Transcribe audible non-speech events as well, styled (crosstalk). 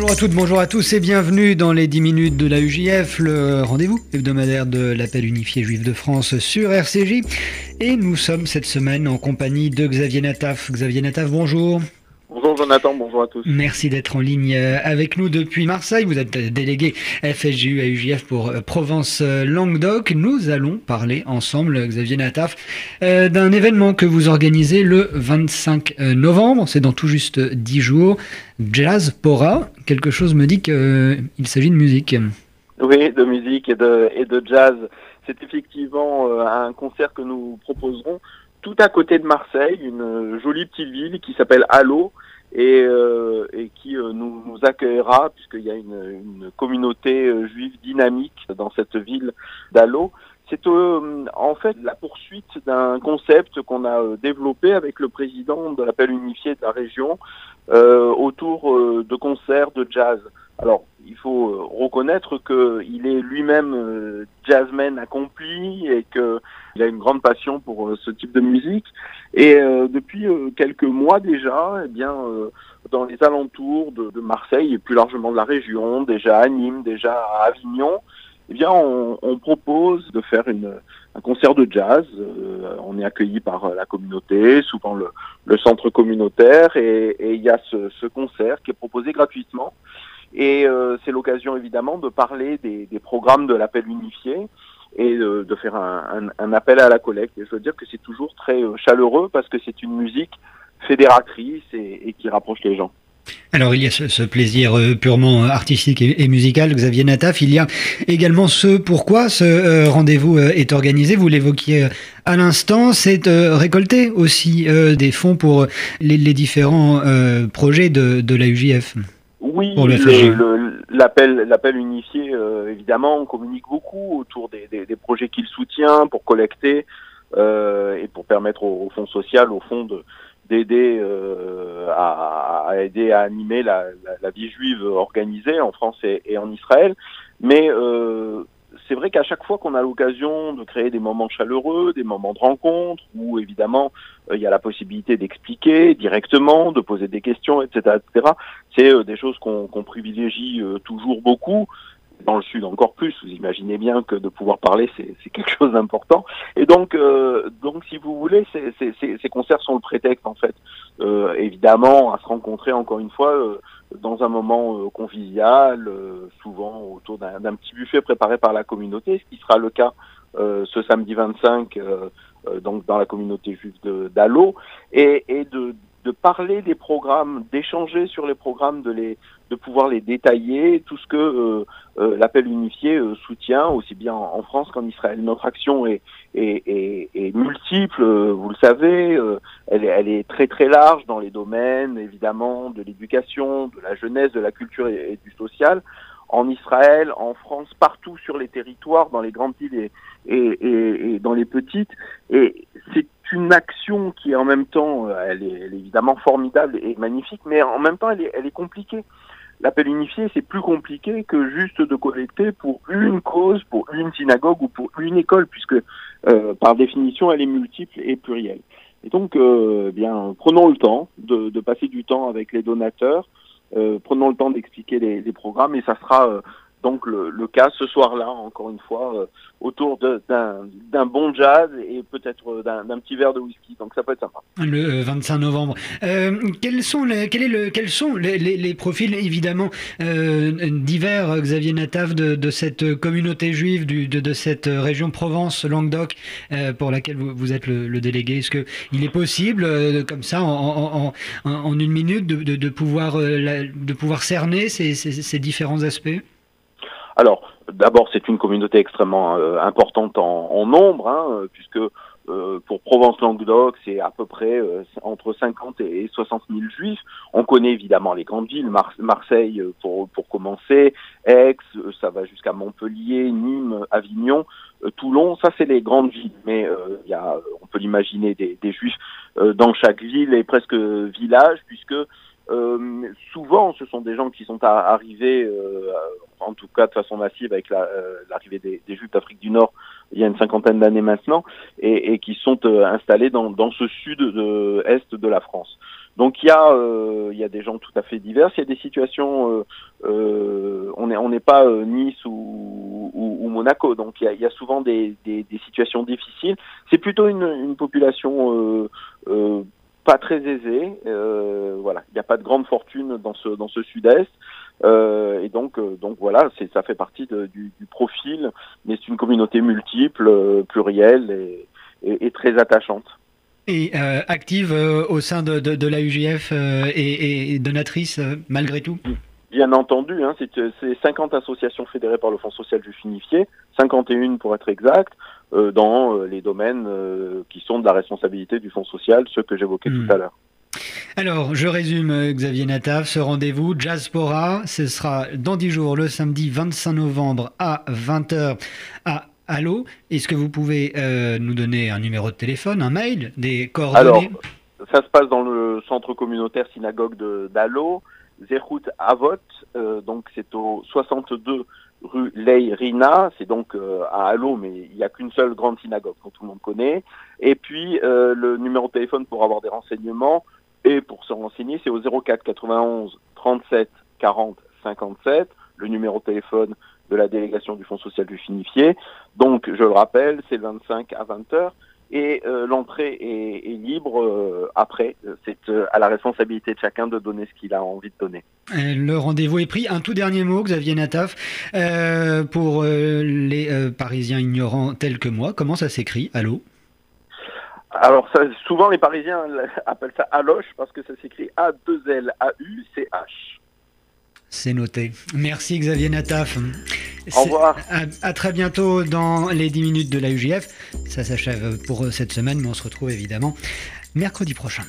Bonjour à toutes, bonjour à tous et bienvenue dans les 10 minutes de la UJF, le rendez-vous hebdomadaire de l'appel unifié juif de France sur RCJ. Et nous sommes cette semaine en compagnie de Xavier Nataf. Xavier Nataf, bonjour. Bonjour Jonathan, bonjour à tous. Merci d'être en ligne euh, avec nous depuis Marseille. Vous êtes délégué FSJU à UJF pour euh, Provence-Languedoc. Nous allons parler ensemble, Xavier Nataf, euh, d'un événement que vous organisez le 25 novembre. C'est dans tout juste 10 jours. Jazz Pora. Quelque chose me dit qu'il s'agit de musique. Oui, de musique et de, et de jazz. C'est effectivement un concert que nous proposerons tout à côté de Marseille, une jolie petite ville qui s'appelle Allo et, euh, et qui euh, nous, nous, accueillera puisqu'il y a une, une communauté euh, juive dynamique dans cette ville d'Allo. C'est en fait la poursuite d'un concept qu'on a développé avec le président de l'appel unifié de la région autour de concerts de jazz. Alors, faut euh, reconnaître qu'il est lui-même euh, jazzman accompli et qu'il a une grande passion pour euh, ce type de musique. Et depuis quelques mois déjà, eh bien, dans les alentours de, Marseille et plus largement de la région, déjà à Nîmes, déjà à Avignon, eh bien, on, propose de faire un concert de jazz. on est accueilli par la communauté, souvent le, centre communautaire, et, il y a ce concert qui est proposé gratuitement. Et euh, c'est l'occasion évidemment de parler des, des programmes de l'appel unifié et de, de faire un, un, appel à la collecte. Et je veux dire que c'est toujours très euh, chaleureux parce que c'est une musique fédératrice et, et, qui rapproche les gens. Alors il y a ce, ce plaisir euh, purement artistique et, et, musical, Xavier Nataf. Il y a également ce pourquoi ce euh, rendez-vous euh, est organisé. Vous l'évoquiez à l'instant, c'est récolter aussi des fonds pour les, les différents projets de, de la UJF. Oui, l'appel l'appel unifié, euh, évidemment, on communique beaucoup autour des, des, des projets qu'il soutient pour collecter euh, et pour permettre au, au, fonds social, au fond, de d'aider euh, à, à, aider à animer la, la, la, vie juive organisée en France et, et en Israël. Mais euh, c'est vrai qu'à chaque fois qu'on a l'occasion de créer des moments chaleureux, des moments de rencontre, où évidemment euh, il y a la possibilité d'expliquer directement, de poser des questions, etc., etc., c'est euh, des choses qu'on qu privilégie euh, toujours beaucoup. Dans le sud encore plus, vous imaginez bien que de pouvoir parler c'est quelque chose d'important. Et donc, euh, donc si vous voulez, ces concerts sont le prétexte en fait, euh, évidemment, à se rencontrer encore une fois euh, dans un moment euh, convivial, euh, souvent autour d'un petit buffet préparé par la communauté, ce qui sera le cas euh, ce samedi 25, donc dans la communauté juive d'Allo, et, et de, de, parler des programmes, d'échanger sur les programmes, de les de pouvoir les détailler, tout ce que euh, euh, l'appel unifié euh, soutient, aussi bien en, France qu'en Israël. Notre action est, est, est, est multiple, vous le savez, elle, est, elle est très très large dans les domaines, évidemment, de l'éducation, de la jeunesse, de la culture et, et, du social. En Israël, en France, partout sur les territoires, dans les grandes villes et, et, et dans les petites. Et c'est une action qui est en même temps, elle est, elle est, évidemment formidable et magnifique, mais en même temps, elle est, elle est compliquée. L'appel unifié, c'est plus compliqué que juste de collecter pour une cause, pour une synagogue ou pour une école, puisque euh, par définition, elle est multiple et plurielle. Et donc, euh, eh bien, prenons le temps de, de, passer du temps avec les donateurs, euh, prenons le temps d'expliquer les, les, programmes, et ça sera euh, donc le, cas ce soir-là, encore une fois, euh, autour d'un bon jazz et peut-être d'un petit verre de whisky. Donc ça peut être sympa. Le 25 euh, novembre. Euh, quels sont les, quel est le, quels sont les, profils évidemment euh, divers, Xavier Nataf, de, cette communauté juive, de, cette région Provence-Languedoc euh, pour laquelle vous, êtes le, délégué? Est-ce qu'il est possible, euh, comme ça, en, une minute, de, pouvoir, de pouvoir cerner ces différents aspects? Alors, d'abord, c'est une communauté extrêmement euh, importante en, en nombre, hein, puisque euh, pour Provence-Languedoc, c'est à peu près euh, entre 50 et 60 000 juifs. On connaît évidemment les grandes villes, Mar Marseille euh, pour, pour commencer, Aix, euh, ça va jusqu'à Montpellier, Nîmes, Avignon, euh, Toulon, ça c'est les grandes villes. Mais il y a, on peut l'imaginer, des, des, juifs dans chaque ville et presque village, puisque euh, souvent, ce sont des gens qui sont arrivés, euh, en tout cas de façon massive, avec l'arrivée la, des, des, Juifs d'Afrique du Nord il y a une cinquantaine d'années maintenant, et, et, qui sont euh, installés dans, dans, ce sud-est de la France. Donc il y a il y a des gens tout à fait divers. Il y a des situations on n'est on n'est pas Nice ou, ou, Monaco. Donc il y a, souvent des, des, situations difficiles. C'est plutôt une, une population pas très aisée. voilà, il n'y a pas de grande fortune dans ce dans ce sud-est. Euh, et donc, euh, donc voilà, c'est, ça fait partie de, du, du, profil, mais c'est une communauté multiple, euh, plurielle et, et, et, très attachante. Et euh, active au sein de, de, de la UGF et, et, donatrice malgré tout? Bien entendu, hein, c'est, c'est 50 associations fédérées par le Fonds social du Finifié, 51 pour être exact, dans les domaines qui sont de la responsabilité du Fonds social, ceux que j'évoquais tout hmm. à l'heure. Alors, je résume, euh, Xavier Nataf, ce rendez-vous, Jazzpora, ce sera dans 10 jours, le samedi 25 novembre à 20h à Allo. Est-ce que vous pouvez euh, nous donner un numéro de téléphone, un mail, des coordonnées? Alors, ça se passe dans le centre communautaire synagogue d'Allo, Zerhout Avot, euh, donc c'est au 62 rue Leirina, c'est donc à Allo, mais il n'y a qu'une seule grande synagogue, que tout le monde connaît. Et puis, le numéro de téléphone pour avoir des renseignements, et pour se renseigner, c'est au 04 91 37 40 57, le numéro de téléphone de la délégation du Fonds social du Finifié. Donc, je le rappelle, c'est 25 à 20 heures et euh, l'entrée est, libre euh, après. C'est euh, à la responsabilité de chacun de donner ce qu'il a envie de donner. Le rendez-vous est pris. Un tout dernier mot, Xavier Nataf, pour les Parisiens ignorants tels que moi. Comment ça s'écrit? Allô? Alors ça, souvent les Parisiens (laughs) appellent ça Aloche parce que ça s'écrit A2L-A-U-C-H. C'est noté. Merci Xavier Nataf. Au revoir. À, très bientôt dans les 10 minutes de la UGF. Ça s'achève pour cette semaine, mais on se retrouve évidemment mercredi prochain.